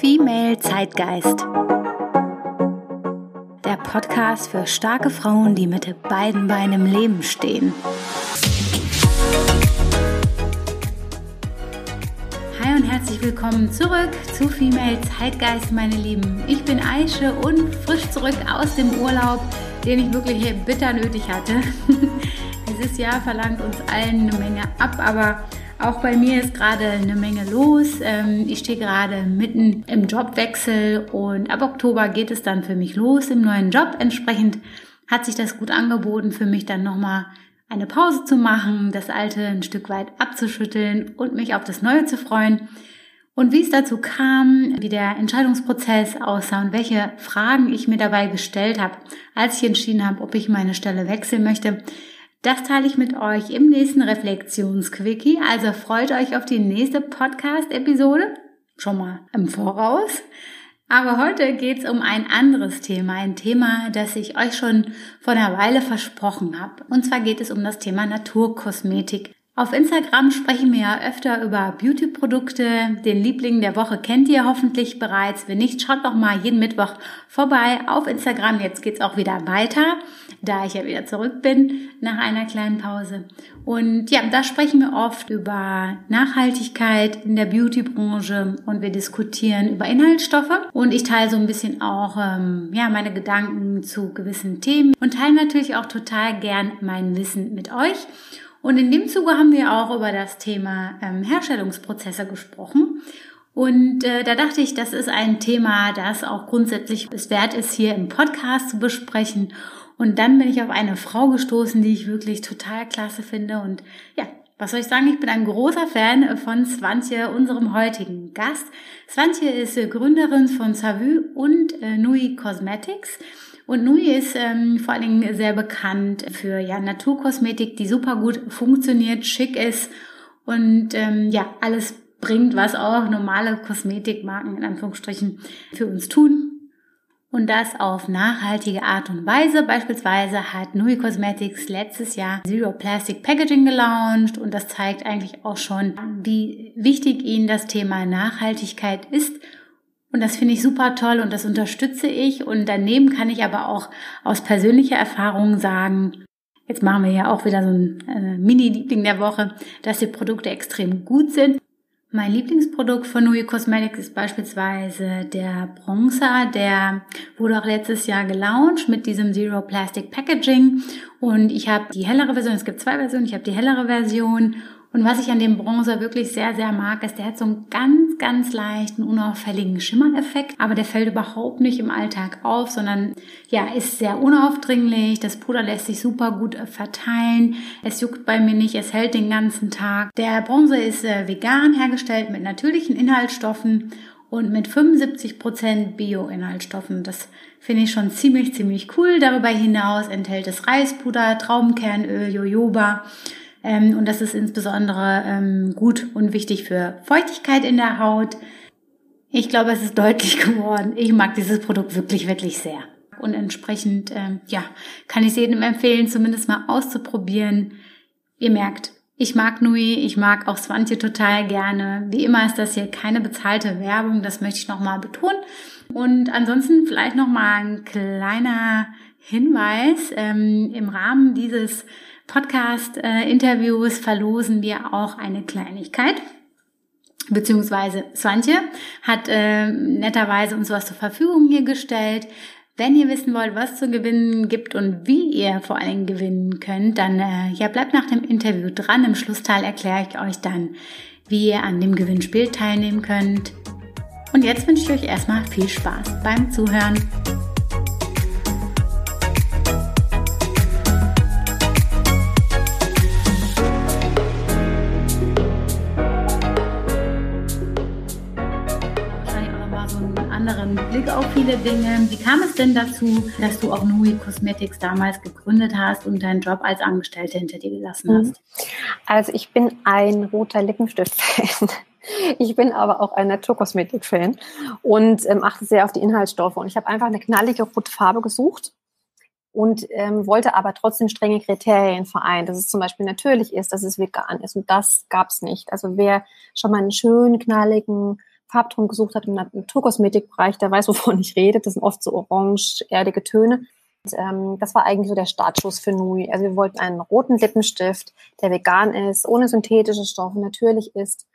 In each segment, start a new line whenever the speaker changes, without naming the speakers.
Female Zeitgeist. Der Podcast für starke Frauen, die mit beiden Beinen im Leben stehen. Hi und herzlich willkommen zurück zu Female Zeitgeist, meine Lieben. Ich bin Aische und frisch zurück aus dem Urlaub, den ich wirklich bitter nötig hatte. Dieses Jahr verlangt uns allen eine Menge ab, aber auch bei mir ist gerade eine Menge los. Ähm, ich stehe gerade mitten im Jobwechsel und ab Oktober geht es dann für mich los im neuen Job. Entsprechend hat sich das gut angeboten für mich dann nochmal eine Pause zu machen, das Alte ein Stück weit abzuschütteln und mich auf das Neue zu freuen. Und wie es dazu kam, wie der Entscheidungsprozess aussah und welche Fragen ich mir dabei gestellt habe, als ich entschieden habe, ob ich meine Stelle wechseln möchte, das teile ich mit euch im nächsten Reflexionsquickie. Also freut euch auf die nächste Podcast-Episode. Schon mal im Voraus. Aber heute geht es um ein anderes Thema, ein Thema, das ich euch schon vor einer Weile versprochen habe. Und zwar geht es um das Thema Naturkosmetik. Auf Instagram sprechen wir ja öfter über Beauty-Produkte. Den Liebling der Woche kennt ihr hoffentlich bereits. Wenn nicht, schaut doch mal jeden Mittwoch vorbei auf Instagram. Jetzt geht's auch wieder weiter, da ich ja wieder zurück bin nach einer kleinen Pause. Und ja, da sprechen wir oft über Nachhaltigkeit in der Beauty-Branche und wir diskutieren über Inhaltsstoffe. Und ich teile so ein bisschen auch ähm, ja meine Gedanken zu gewissen Themen und teile natürlich auch total gern mein Wissen mit euch. Und in dem Zuge haben wir auch über das Thema ähm, Herstellungsprozesse gesprochen. Und äh, da dachte ich, das ist ein Thema, das auch grundsätzlich es wert ist, hier im Podcast zu besprechen. Und dann bin ich auf eine Frau gestoßen, die ich wirklich total klasse finde. Und ja, was soll ich sagen? Ich bin ein großer Fan von Swantje, unserem heutigen Gast. Swantje ist Gründerin von Savü und äh, Nui Cosmetics. Und Nui ist ähm, vor allen Dingen sehr bekannt für ja, Naturkosmetik, die super gut funktioniert, schick ist und ähm, ja, alles bringt, was auch normale Kosmetikmarken in Anführungsstrichen für uns tun. Und das auf nachhaltige Art und Weise. Beispielsweise hat Nui Cosmetics letztes Jahr Zero Plastic Packaging gelauncht und das zeigt eigentlich auch schon, wie wichtig ihnen das Thema Nachhaltigkeit ist und das finde ich super toll und das unterstütze ich. Und daneben kann ich aber auch aus persönlicher Erfahrung sagen, jetzt machen wir ja auch wieder so ein äh, Mini-Liebling der Woche, dass die Produkte extrem gut sind. Mein Lieblingsprodukt von Nui Cosmetics ist beispielsweise der Bronzer. Der wurde auch letztes Jahr gelauncht mit diesem Zero Plastic Packaging. Und ich habe die hellere Version, es gibt zwei Versionen, ich habe die hellere Version und was ich an dem Bronzer wirklich sehr, sehr mag, ist, der hat so einen ganz, ganz leichten, unauffälligen Schimmereffekt, aber der fällt überhaupt nicht im Alltag auf, sondern ja, ist sehr unaufdringlich. Das Puder lässt sich super gut äh, verteilen. Es juckt bei mir nicht, es hält den ganzen Tag. Der Bronzer ist äh, vegan hergestellt mit natürlichen Inhaltsstoffen und mit 75% Bio-Inhaltsstoffen. Das finde ich schon ziemlich, ziemlich cool. Darüber hinaus enthält es Reispuder, Traubenkernöl, Jojoba ähm, und das ist insbesondere ähm, gut und wichtig für Feuchtigkeit in der Haut. Ich glaube, es ist deutlich geworden. Ich mag dieses Produkt wirklich, wirklich sehr. Und entsprechend, ähm, ja, kann ich es jedem empfehlen, zumindest mal auszuprobieren. Ihr merkt, ich mag Nui, ich mag auch Swantje total gerne. Wie immer ist das hier keine bezahlte Werbung, das möchte ich nochmal betonen. Und ansonsten vielleicht nochmal ein kleiner Hinweis. Ähm, Im Rahmen dieses Podcast-Interviews verlosen wir auch eine Kleinigkeit. Beziehungsweise Swantje hat äh, netterweise uns was zur Verfügung hier gestellt. Wenn ihr wissen wollt, was zu gewinnen gibt und wie ihr vor Dingen gewinnen könnt, dann äh, ja, bleibt nach dem Interview dran. Im Schlussteil erkläre ich euch dann, wie ihr an dem Gewinnspiel teilnehmen könnt. Und jetzt wünsche ich euch erstmal viel Spaß beim Zuhören. Blick auf viele Dinge. Wie kam es denn dazu, dass du auch Nui Cosmetics damals gegründet hast und deinen Job als Angestellte hinter dir gelassen hast? Mhm.
Also ich bin ein roter Lippenstift-Fan. Ich bin aber auch ein Naturkosmetik-Fan und ähm, achte sehr auf die Inhaltsstoffe. Und ich habe einfach eine knallige rote Farbe gesucht und ähm, wollte aber trotzdem strenge Kriterien vereinen, dass es zum Beispiel natürlich ist, dass es vegan ist. Und das gab es nicht. Also wer schon mal einen schönen, knalligen Farbton gesucht hat im Naturkosmetikbereich, der weiß, wovon ich rede. Das sind oft so orange, erdige Töne. Und, ähm, das war eigentlich so der Startschuss für Nui. Also wir wollten einen roten Lippenstift, der vegan ist, ohne synthetische Stoffe, natürlich ist.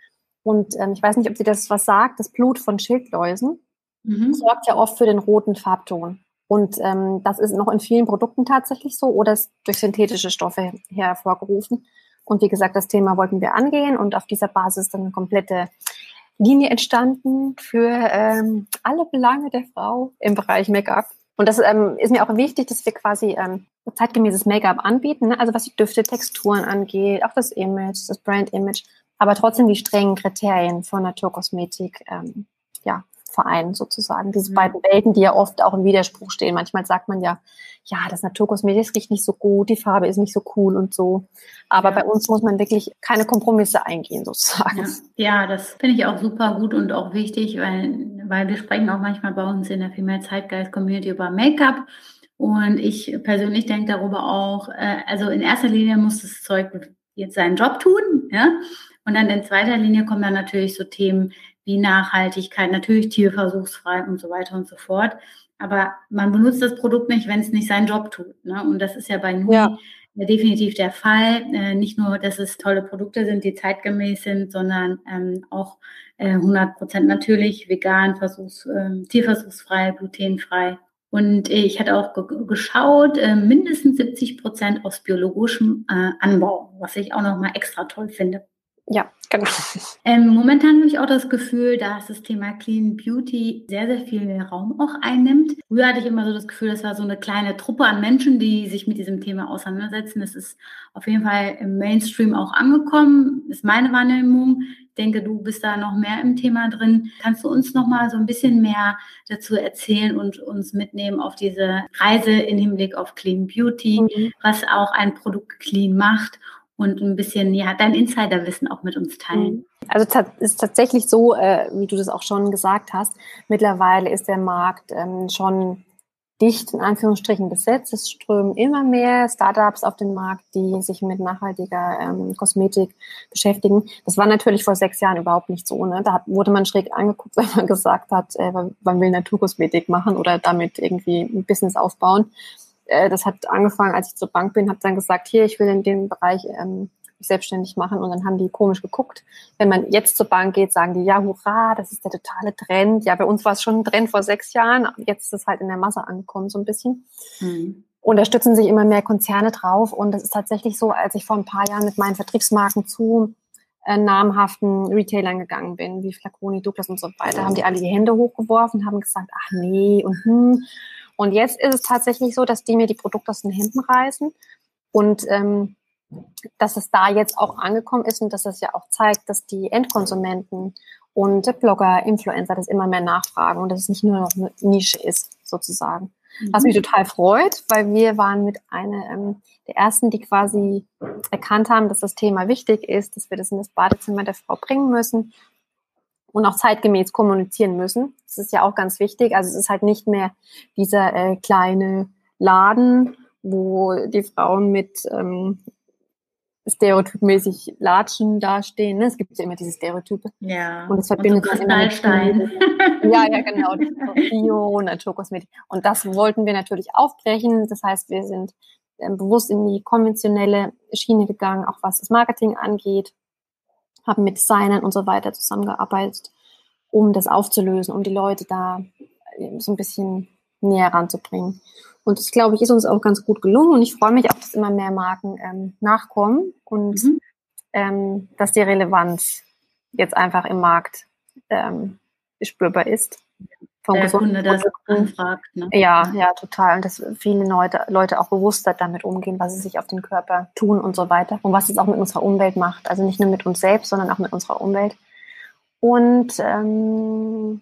Und ähm, ich weiß nicht, ob sie das was sagt, das Blut von Schildläusen mhm. sorgt ja oft für den roten Farbton. Und ähm, das ist noch in vielen Produkten tatsächlich so oder ist durch synthetische Stoffe hervorgerufen. Und wie gesagt, das Thema wollten wir angehen und auf dieser Basis dann eine komplette Linie entstanden für ähm, alle Belange der Frau im Bereich Make-up. Und das ähm, ist mir auch wichtig, dass wir quasi ähm, zeitgemäßes Make-up anbieten, ne? also was die Düfte, Texturen angeht, auch das Image, das Brand-Image, aber trotzdem die strengen Kriterien von Naturkosmetik ähm, ja, Verein sozusagen. Diese mhm. beiden Welten, die ja oft auch im Widerspruch stehen. Manchmal sagt man ja, ja, das Naturkosmetik riecht nicht so gut, die Farbe ist nicht so cool und so. Aber ja. bei uns muss man wirklich keine Kompromisse eingehen sozusagen.
Ja, ja das finde ich auch super gut und auch wichtig, weil, weil wir sprechen auch manchmal bei uns in der Female Zeitgeist Community über Make-up. Und ich persönlich denke darüber auch, äh, also in erster Linie muss das Zeug jetzt seinen Job tun, ja. Und dann in zweiter Linie kommen dann natürlich so Themen wie Nachhaltigkeit, natürlich tierversuchsfrei und so weiter und so fort. Aber man benutzt das Produkt nicht, wenn es nicht seinen Job tut. Ne? Und das ist ja bei Nui ja. definitiv der Fall. Äh, nicht nur, dass es tolle Produkte sind, die zeitgemäß sind, sondern ähm, auch äh, 100 Prozent natürlich, vegan, versuchs, äh, tierversuchsfrei, glutenfrei. Und ich hatte auch geschaut, äh, mindestens 70 Prozent aus biologischem äh, Anbau, was ich auch nochmal extra toll finde.
Ja, genau.
Ähm, momentan habe ich auch das Gefühl, dass das Thema Clean Beauty sehr, sehr viel Raum auch einnimmt. Früher hatte ich immer so das Gefühl, das war so eine kleine Truppe an Menschen, die sich mit diesem Thema auseinandersetzen. Es ist auf jeden Fall im Mainstream auch angekommen, ist meine Wahrnehmung. Ich denke, du bist da noch mehr im Thema drin. Kannst du uns noch mal so ein bisschen mehr dazu erzählen und uns mitnehmen auf diese Reise im Hinblick auf Clean Beauty, mhm. was auch ein Produkt clean macht und ein bisschen ja dein Insiderwissen auch mit uns teilen. Mhm.
Also es ist tatsächlich so, äh, wie du das auch schon gesagt hast, mittlerweile ist der Markt ähm, schon dicht in Anführungsstrichen besetzt. Es strömen immer mehr Startups auf den Markt, die sich mit nachhaltiger ähm, Kosmetik beschäftigen. Das war natürlich vor sechs Jahren überhaupt nicht so. Ne? Da wurde man schräg angeguckt, wenn man gesagt hat, äh, man will Naturkosmetik machen oder damit irgendwie ein Business aufbauen äh, das hat angefangen, als ich zur Bank bin, habe dann gesagt, hier, ich will in dem Bereich ähm, mich selbstständig machen und dann haben die komisch geguckt. Wenn man jetzt zur Bank geht, sagen die, ja, hurra, das ist der totale Trend. Ja, bei uns war es schon ein Trend vor sechs Jahren, jetzt ist es halt in der Masse angekommen, so ein bisschen. Mhm. Und da stützen sich immer mehr Konzerne drauf und das ist tatsächlich so, als ich vor ein paar Jahren mit meinen Vertriebsmarken zu äh, namhaften Retailern gegangen bin, wie Flaconi, Douglas und so weiter, haben die alle die Hände hochgeworfen, haben gesagt, ach nee und hm. Und jetzt ist es tatsächlich so, dass die mir die Produkte aus den Händen reißen und ähm, dass es da jetzt auch angekommen ist und dass es ja auch zeigt, dass die Endkonsumenten und Blogger, Influencer das immer mehr nachfragen und dass es nicht nur noch eine Nische ist, sozusagen. Mhm. Was mich total freut, weil wir waren mit einer ähm, der ersten, die quasi erkannt haben, dass das Thema wichtig ist, dass wir das in das Badezimmer der Frau bringen müssen und auch zeitgemäß kommunizieren müssen. Das ist ja auch ganz wichtig. Also es ist halt nicht mehr dieser äh, kleine Laden, wo die Frauen mit ähm, stereotypmäßig Latschen dastehen. Ne? Es gibt ja immer diese Stereotype.
Ja.
Und es verbindet
und so Kristallstein.
ja, ja, genau. Bio, Naturkosmetik. Und das wollten wir natürlich aufbrechen. Das heißt, wir sind ähm, bewusst in die konventionelle Schiene gegangen, auch was das Marketing angeht haben mit Designern und so weiter zusammengearbeitet, um das aufzulösen, um die Leute da äh, so ein bisschen näher ranzubringen. Und das, glaube ich, ist uns auch ganz gut gelungen. Und ich freue mich auch, dass immer mehr Marken ähm, nachkommen und mhm. ähm, dass die Relevanz jetzt einfach im Markt ähm, spürbar ist
vom der Kunde das anfragt. Ne?
Ja, ja, total. Und dass viele Leute, Leute auch bewusster damit umgehen, was sie sich auf den Körper tun und so weiter. Und was es auch mit unserer Umwelt macht. Also nicht nur mit uns selbst, sondern auch mit unserer Umwelt. Und ähm,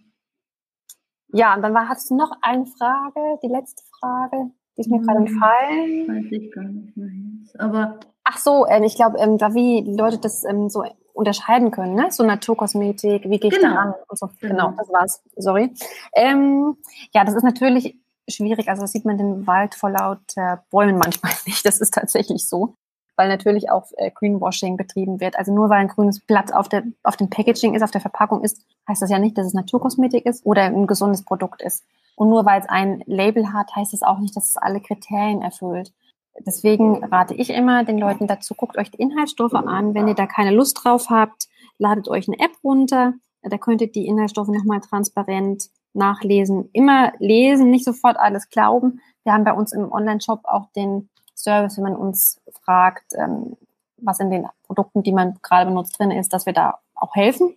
ja, und dann war, hast du noch eine Frage, die letzte Frage, die ist mir hm, gerade entfallen.
Weiß ich gar nicht mehr. Aber
Ach so, ähm, ich glaube, ähm, wie Leute das ähm, so unterscheiden können, ne? So Naturkosmetik, wie gehe ich genau. da ran und so. Genau. genau, das war's. Sorry. Ähm, ja, das ist natürlich schwierig. Also das sieht man den Wald vor lauter Bäumen manchmal nicht. Das ist tatsächlich so. weil natürlich auch äh, Greenwashing betrieben wird. Also nur weil ein grünes Blatt auf, der, auf dem Packaging ist, auf der Verpackung ist, heißt das ja nicht, dass es Naturkosmetik ist oder ein gesundes Produkt ist. Und nur weil es ein Label hat, heißt es auch nicht, dass es alle Kriterien erfüllt. Deswegen rate ich immer den Leuten dazu, guckt euch die Inhaltsstoffe an. Wenn ihr da keine Lust drauf habt, ladet euch eine App runter. Da könnt ihr die Inhaltsstoffe nochmal transparent nachlesen. Immer lesen, nicht sofort alles glauben. Wir haben bei uns im Online-Shop auch den Service, wenn man uns fragt, ähm, was in den Produkten, die man gerade benutzt, drin ist, dass wir da auch helfen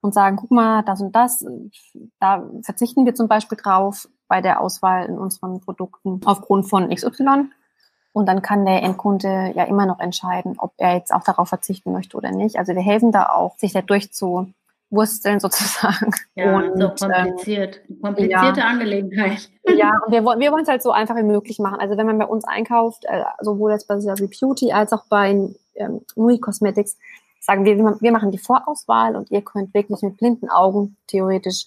und sagen, guck mal, das und das, da verzichten wir zum Beispiel drauf bei der Auswahl in unseren Produkten aufgrund von XY. Und dann kann der Endkunde ja immer noch entscheiden, ob er jetzt auch darauf verzichten möchte oder nicht. Also wir helfen da auch, sich da durchzuwursteln sozusagen.
Ja, und, so kompliziert. Ähm, Komplizierte ja. Angelegenheit.
Ja, und wir, wir wollen es halt so einfach wie möglich machen. Also wenn man bei uns einkauft, äh, sowohl jetzt bei Savvy Beauty als auch bei ähm, Nui Cosmetics, sagen wir, wir machen die Vorauswahl und ihr könnt wirklich mit blinden Augen theoretisch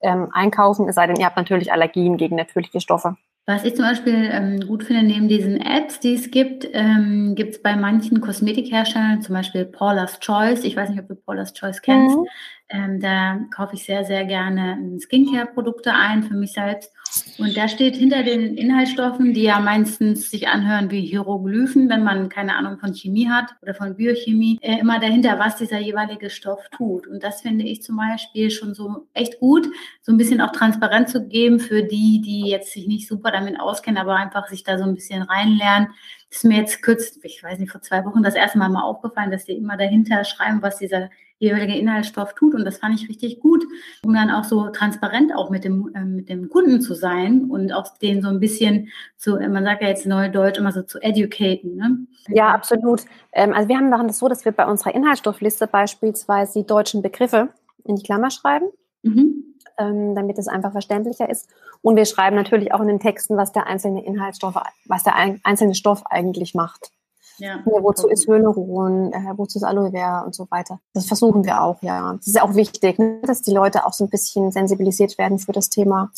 ähm, einkaufen, es sei denn, ihr habt natürlich Allergien gegen natürliche Stoffe.
Was ich zum Beispiel ähm, gut finde, neben diesen Apps, die es gibt, ähm, gibt es bei manchen Kosmetikherstellern, zum Beispiel Paula's Choice. Ich weiß nicht, ob du Paula's Choice kennst. Mhm. Ähm, da kaufe ich sehr, sehr gerne Skincare-Produkte ein für mich selbst. Und da steht hinter den Inhaltsstoffen, die ja meistens sich anhören wie Hieroglyphen, wenn man keine Ahnung von Chemie hat oder von Biochemie, äh, immer dahinter, was dieser jeweilige Stoff tut. Und das finde ich zum Beispiel schon so echt gut, so ein bisschen auch transparent zu geben für die, die jetzt sich nicht super damit auskennen, aber einfach sich da so ein bisschen reinlernen. Ist mir jetzt kurz, ich weiß nicht, vor zwei Wochen das erste Mal mal aufgefallen, dass die immer dahinter schreiben, was dieser jeweilige Inhaltsstoff tut. Und das fand ich richtig gut, um dann auch so transparent auch mit dem, äh, mit dem Kunden zu sein und auch den so ein bisschen zu, man sagt ja jetzt Neudeutsch immer so zu educaten. Ne?
Ja, absolut. Ähm, also wir haben machen das so, dass wir bei unserer Inhaltsstoffliste beispielsweise die deutschen Begriffe in die Klammer schreiben. Mhm. Ähm, damit es einfach verständlicher ist. Und wir schreiben natürlich auch in den Texten, was der einzelne Inhaltsstoff, was der einzelne Stoff eigentlich macht. Ja, ja wozu ist Hyaluron, äh, wozu ist Aloe Vera und so weiter. Das versuchen wir auch, ja. Das ist auch wichtig, ne? dass die Leute auch so ein bisschen sensibilisiert werden für das Thema.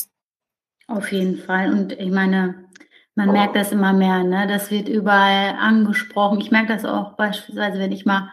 Auf jeden Fall. Und ich meine, man merkt das immer mehr, ne? Das wird überall angesprochen. Ich merke das auch beispielsweise, wenn ich mal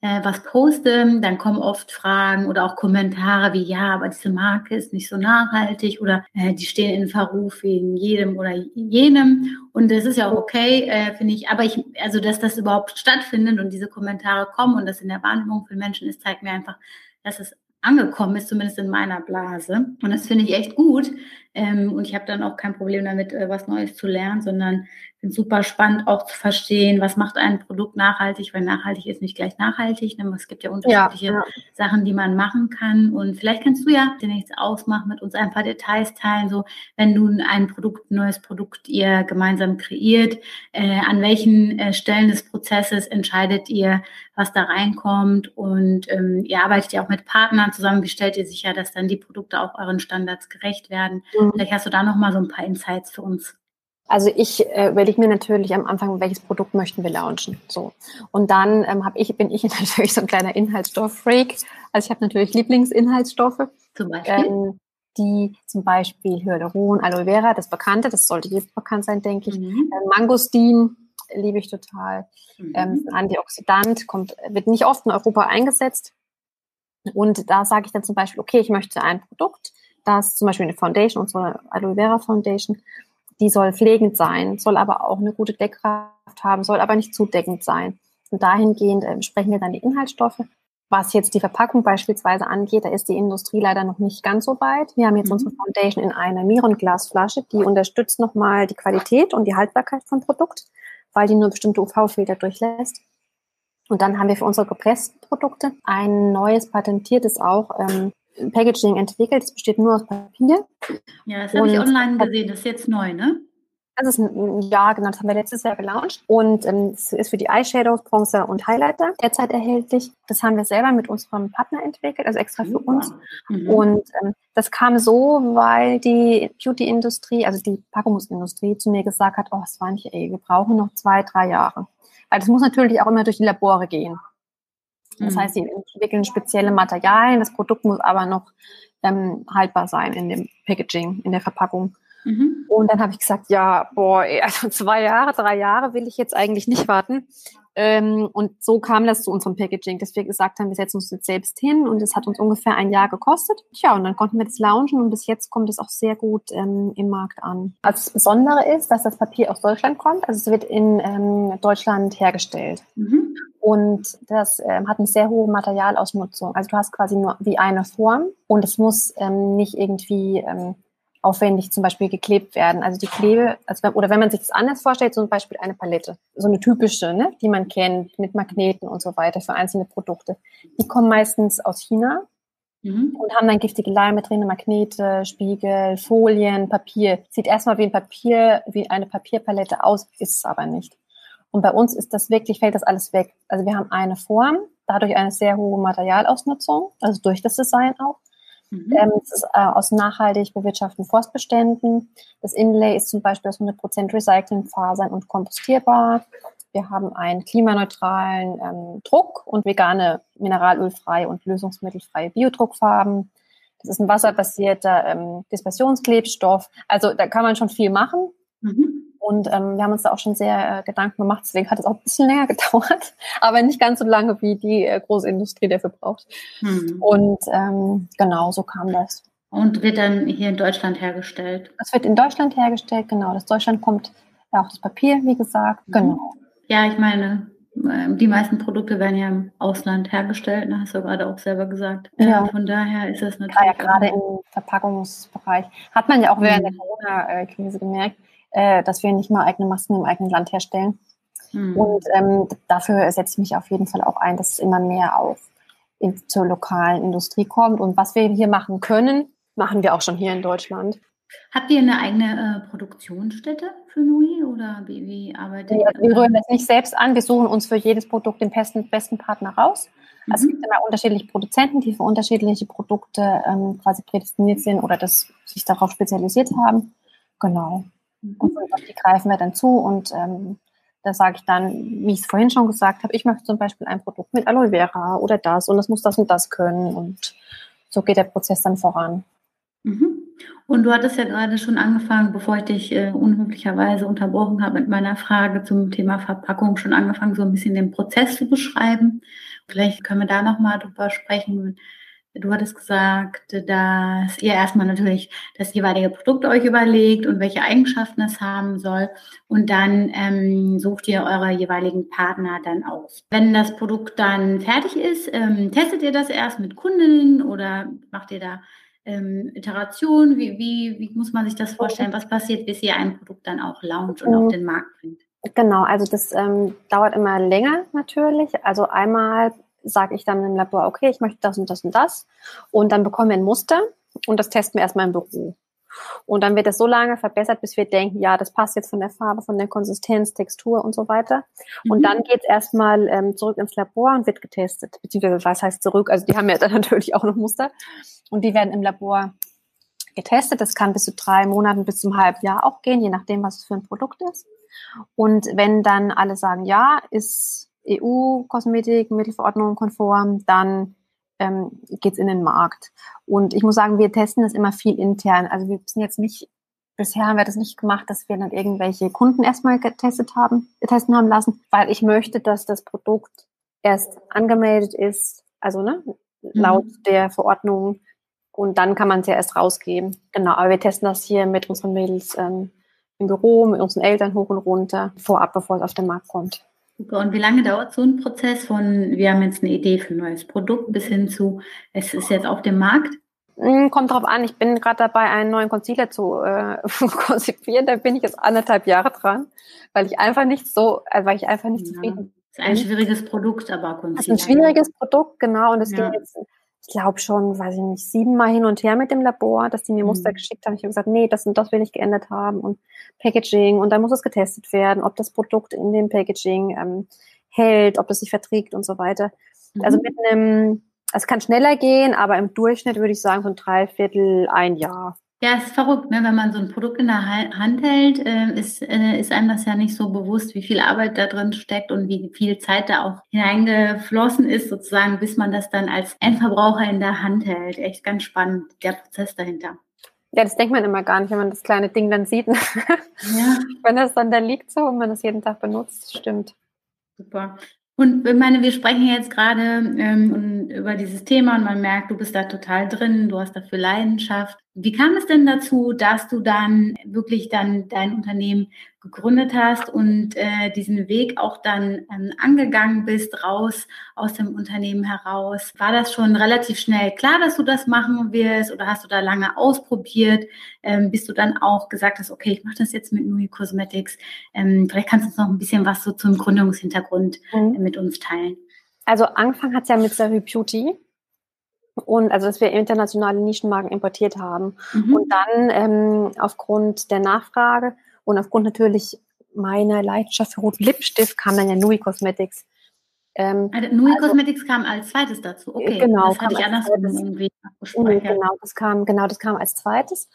äh, was poste, dann kommen oft Fragen oder auch Kommentare wie, ja, aber diese Marke ist nicht so nachhaltig oder äh, die stehen in Verruf wegen jedem oder jenem. Und das ist ja auch okay, äh, finde ich. Aber ich, also, dass das überhaupt stattfindet und diese Kommentare kommen und das in der Wahrnehmung von Menschen ist, zeigt mir einfach, dass es angekommen ist, zumindest in meiner Blase. Und das finde ich echt gut. Ähm, und ich habe dann auch kein Problem damit, äh, was Neues zu lernen, sondern finde super spannend auch zu verstehen, was macht ein Produkt nachhaltig, weil nachhaltig ist nicht gleich nachhaltig. Ne? Es gibt ja unterschiedliche ja, ja. Sachen, die man machen kann. Und vielleicht kannst du ja dir nichts ausmachen, mit uns ein paar Details teilen, so wenn nun ein Produkt, ein neues Produkt ihr gemeinsam kreiert, äh, an welchen äh, Stellen des Prozesses entscheidet ihr, was da reinkommt und ähm, ihr arbeitet ja auch mit Partnern zusammen. Wie stellt ihr sicher, dass dann die Produkte auch euren Standards gerecht werden? Mhm. Vielleicht hast du da noch mal so ein paar Insights für uns.
Also ich äh, überlege mir natürlich am Anfang, welches Produkt möchten wir launchen. So. Und dann ähm, hab ich, bin ich natürlich so ein kleiner Inhaltsstofffreak. Also ich habe natürlich Lieblingsinhaltsstoffe. Zum Beispiel? Ähm, die zum Beispiel Hyaluron, Aloe Vera, das Bekannte, das sollte jetzt bekannt sein, denke ich. Mhm. Ähm, Mangostin liebe ich total. Mhm. Ähm, Antioxidant kommt, wird nicht oft in Europa eingesetzt. Und da sage ich dann zum Beispiel, okay, ich möchte ein Produkt, das zum Beispiel eine Foundation, unsere Aloe Vera Foundation, die soll pflegend sein, soll aber auch eine gute Deckkraft haben, soll aber nicht zudeckend sein. Und dahingehend äh, sprechen wir dann die Inhaltsstoffe. Was jetzt die Verpackung beispielsweise angeht, da ist die Industrie leider noch nicht ganz so weit. Wir haben jetzt mhm. unsere Foundation in einer Miron-Glasflasche, die unterstützt nochmal die Qualität und die Haltbarkeit vom Produkt, weil die nur bestimmte UV-Filter durchlässt. Und dann haben wir für unsere gepressten Produkte ein neues patentiertes auch ähm, Packaging entwickelt. Es besteht nur aus Papier.
Ja, das habe ich online gesehen. Das ist jetzt neu, ne?
Das ist ein Jahr, genau, das haben wir letztes Jahr gelauncht. Und ähm, es ist für die Eyeshadows, Bronzer und Highlighter derzeit erhältlich. Das haben wir selber mit unserem Partner entwickelt, also extra für uns. Mhm. Und ähm, das kam so, weil die Beauty-Industrie, also die Packungsindustrie zu mir gesagt hat, oh, es war nicht, ey, wir brauchen noch zwei, drei Jahre. Weil das muss natürlich auch immer durch die Labore gehen. Das mhm. heißt, sie entwickeln spezielle Materialien, das Produkt muss aber noch ähm, haltbar sein in dem Packaging, in der Verpackung. Mhm. Und dann habe ich gesagt, ja, boah, also zwei Jahre, drei Jahre will ich jetzt eigentlich nicht warten. Ähm, und so kam das zu unserem Packaging, dass wir gesagt haben, wir setzen uns jetzt selbst hin und es hat uns ungefähr ein Jahr gekostet. Tja, und dann konnten wir das launchen und bis jetzt kommt es auch sehr gut ähm, im Markt an. Also das Besondere ist, dass das Papier aus Deutschland kommt. Also es wird in ähm, Deutschland hergestellt. Mhm. Und das ähm, hat eine sehr hohe Materialausnutzung. Also du hast quasi nur wie eine Form und es muss ähm, nicht irgendwie ähm, aufwendig zum Beispiel geklebt werden. Also die Klebe, also, oder wenn man sich das anders vorstellt, zum Beispiel eine Palette, so eine typische, ne, die man kennt, mit Magneten und so weiter für einzelne Produkte. Die kommen meistens aus China mhm. und haben dann giftige Leime drin, Magnete, Spiegel, Folien, Papier. Sieht erstmal wie ein Papier, wie eine Papierpalette aus, ist es aber nicht. Und bei uns ist das wirklich, fällt das alles weg. Also wir haben eine Form, dadurch eine sehr hohe Materialausnutzung, also durch das Design auch. Mhm. Ähm, es ist äh, aus nachhaltig bewirtschafteten Forstbeständen. Das Inlay ist zum Beispiel aus 100% recycelten Fasern und kompostierbar. Wir haben einen klimaneutralen ähm, Druck und vegane mineralölfreie und lösungsmittelfreie Biodruckfarben. Das ist ein wasserbasierter ähm, Dispersionsklebstoff. Also da kann man schon viel machen. Mhm. Und ähm, wir haben uns da auch schon sehr äh, Gedanken gemacht. Deswegen hat es auch ein bisschen länger gedauert, aber nicht ganz so lange, wie die äh, große Industrie dafür braucht. Mhm. Und ähm, genau, so kam das.
Und wird dann hier in Deutschland hergestellt?
Das wird in Deutschland hergestellt, genau. Das Deutschland kommt ja auch das Papier, wie gesagt. Mhm. Genau.
Ja, ich meine, ähm, die meisten Produkte werden ja im Ausland hergestellt, ne? hast du gerade auch selber gesagt. Ja. Von daher ist das natürlich.
Ja, gerade im Verpackungsbereich hat man ja auch während mhm. der Corona-Krise gemerkt, äh, dass wir nicht mal eigene Masken im eigenen Land herstellen. Mhm. Und ähm, dafür setze ich mich auf jeden Fall auch ein, dass es immer mehr auf in, zur lokalen Industrie kommt. Und was wir hier machen können, machen wir auch schon hier in Deutschland.
Habt ihr eine eigene äh, Produktionsstätte für Nui oder wie, wie arbeitet
ihr? Wir rühren das nicht selbst an. Wir suchen uns für jedes Produkt den besten, besten Partner raus. Mhm. Also es gibt immer unterschiedliche Produzenten, die für unterschiedliche Produkte ähm, quasi prädestiniert sind oder das sich darauf spezialisiert haben. Genau. Und auf die greifen wir dann zu und ähm, da sage ich dann, wie ich es vorhin schon gesagt habe, ich möchte zum Beispiel ein Produkt mit Aloe Vera oder das und es muss das und das können und so geht der Prozess dann voran.
Mhm. Und du hattest ja gerade schon angefangen, bevor ich dich äh, unhöflicherweise unterbrochen habe mit meiner Frage zum Thema Verpackung, schon angefangen, so ein bisschen den Prozess zu beschreiben. Vielleicht können wir da nochmal drüber sprechen, Du hattest gesagt, dass ihr erstmal natürlich das jeweilige Produkt euch überlegt und welche Eigenschaften es haben soll. Und dann ähm, sucht ihr eure jeweiligen Partner dann aus. Wenn das Produkt dann fertig ist, ähm, testet ihr das erst mit Kundinnen oder macht ihr da ähm, Iterationen? Wie, wie, wie muss man sich das vorstellen? Was passiert, bis ihr ein Produkt dann auch launcht und auf den Markt bringt?
Genau, also das ähm, dauert immer länger natürlich. Also einmal sage ich dann im Labor, okay, ich möchte das und das und das. Und dann bekommen wir ein Muster und das testen wir erstmal im Büro. Und dann wird das so lange verbessert, bis wir denken, ja, das passt jetzt von der Farbe, von der Konsistenz, Textur und so weiter. Mhm. Und dann geht es erstmal ähm, zurück ins Labor und wird getestet. Beziehungsweise was heißt zurück? Also die haben ja dann natürlich auch noch Muster. Und die werden im Labor getestet. Das kann bis zu drei Monaten, bis zum halben Jahr auch gehen, je nachdem, was es für ein Produkt ist. Und wenn dann alle sagen, ja, ist EU-Kosmetikmittelverordnung konform, dann ähm, geht es in den Markt. Und ich muss sagen, wir testen das immer viel intern. Also wir sind jetzt nicht, bisher haben wir das nicht gemacht, dass wir dann irgendwelche Kunden erstmal getestet haben, testen haben lassen, weil ich möchte, dass das Produkt erst angemeldet ist, also ne, mhm. laut der Verordnung und dann kann man es ja erst rausgeben. Genau, aber wir testen das hier mit unseren Mädels ähm, im Büro, mit unseren Eltern hoch und runter, vorab, bevor es auf den Markt kommt.
Super. Und wie lange dauert so ein Prozess von, wir haben jetzt eine Idee für ein neues Produkt bis hin zu, es ist jetzt auf dem Markt?
Hm, kommt drauf an. Ich bin gerade dabei, einen neuen Concealer zu äh, konzipieren. Da bin ich jetzt anderthalb Jahre dran, weil ich einfach nicht so, äh, weil ich einfach nicht ja. zufrieden bin.
Das ist ein schwieriges Produkt, aber Concealer.
Das ist ein schwieriges Produkt, genau. Und es ja. geht jetzt ich glaube schon, weiß ich nicht, siebenmal hin und her mit dem Labor, dass die mir Muster mhm. geschickt haben. Ich habe gesagt, nee, das und das will ich geändert haben und Packaging und dann muss es getestet werden, ob das Produkt in dem Packaging ähm, hält, ob das sich verträgt und so weiter. Mhm. Also mit einem, es kann schneller gehen, aber im Durchschnitt würde ich sagen so ein Dreiviertel, ein Jahr.
Ja, es ist verrückt, ne? wenn man so ein Produkt in der Hand hält, äh, ist, äh, ist einem das ja nicht so bewusst, wie viel Arbeit da drin steckt und wie viel Zeit da auch hineingeflossen ist, sozusagen, bis man das dann als Endverbraucher in der Hand hält. Echt ganz spannend, der Prozess dahinter.
Ja, das denkt man immer gar nicht, wenn man das kleine Ding dann sieht. Ja. wenn das dann da liegt so und man das jeden Tag benutzt, stimmt.
Super. Und ich meine, wir sprechen jetzt gerade ähm, über dieses Thema und man merkt, du bist da total drin, du hast dafür Leidenschaft. Wie kam es denn dazu, dass du dann wirklich dann dein Unternehmen gegründet hast und äh, diesen Weg auch dann ähm, angegangen bist, raus aus dem Unternehmen heraus? War das schon relativ schnell klar, dass du das machen wirst oder hast du da lange ausprobiert, ähm, bis du dann auch gesagt hast, okay, ich mache das jetzt mit Nui Cosmetics. Ähm, vielleicht kannst du uns noch ein bisschen was so zum Gründungshintergrund mhm. äh, mit uns teilen.
Also angefangen hat es ja mit Sari Beauty und also dass wir internationale Nischenmarken importiert haben. Mhm. Und dann ähm, aufgrund der Nachfrage und aufgrund natürlich meiner Leidenschaft für roten Lippenstift kam dann ja Nui Cosmetics.
Ähm, also, Nui also, Cosmetics kam als zweites dazu. Okay,
genau,
das hatte ich andersrum irgendwie abgespeichert.
Genau, das kam, genau, das kam als zweites.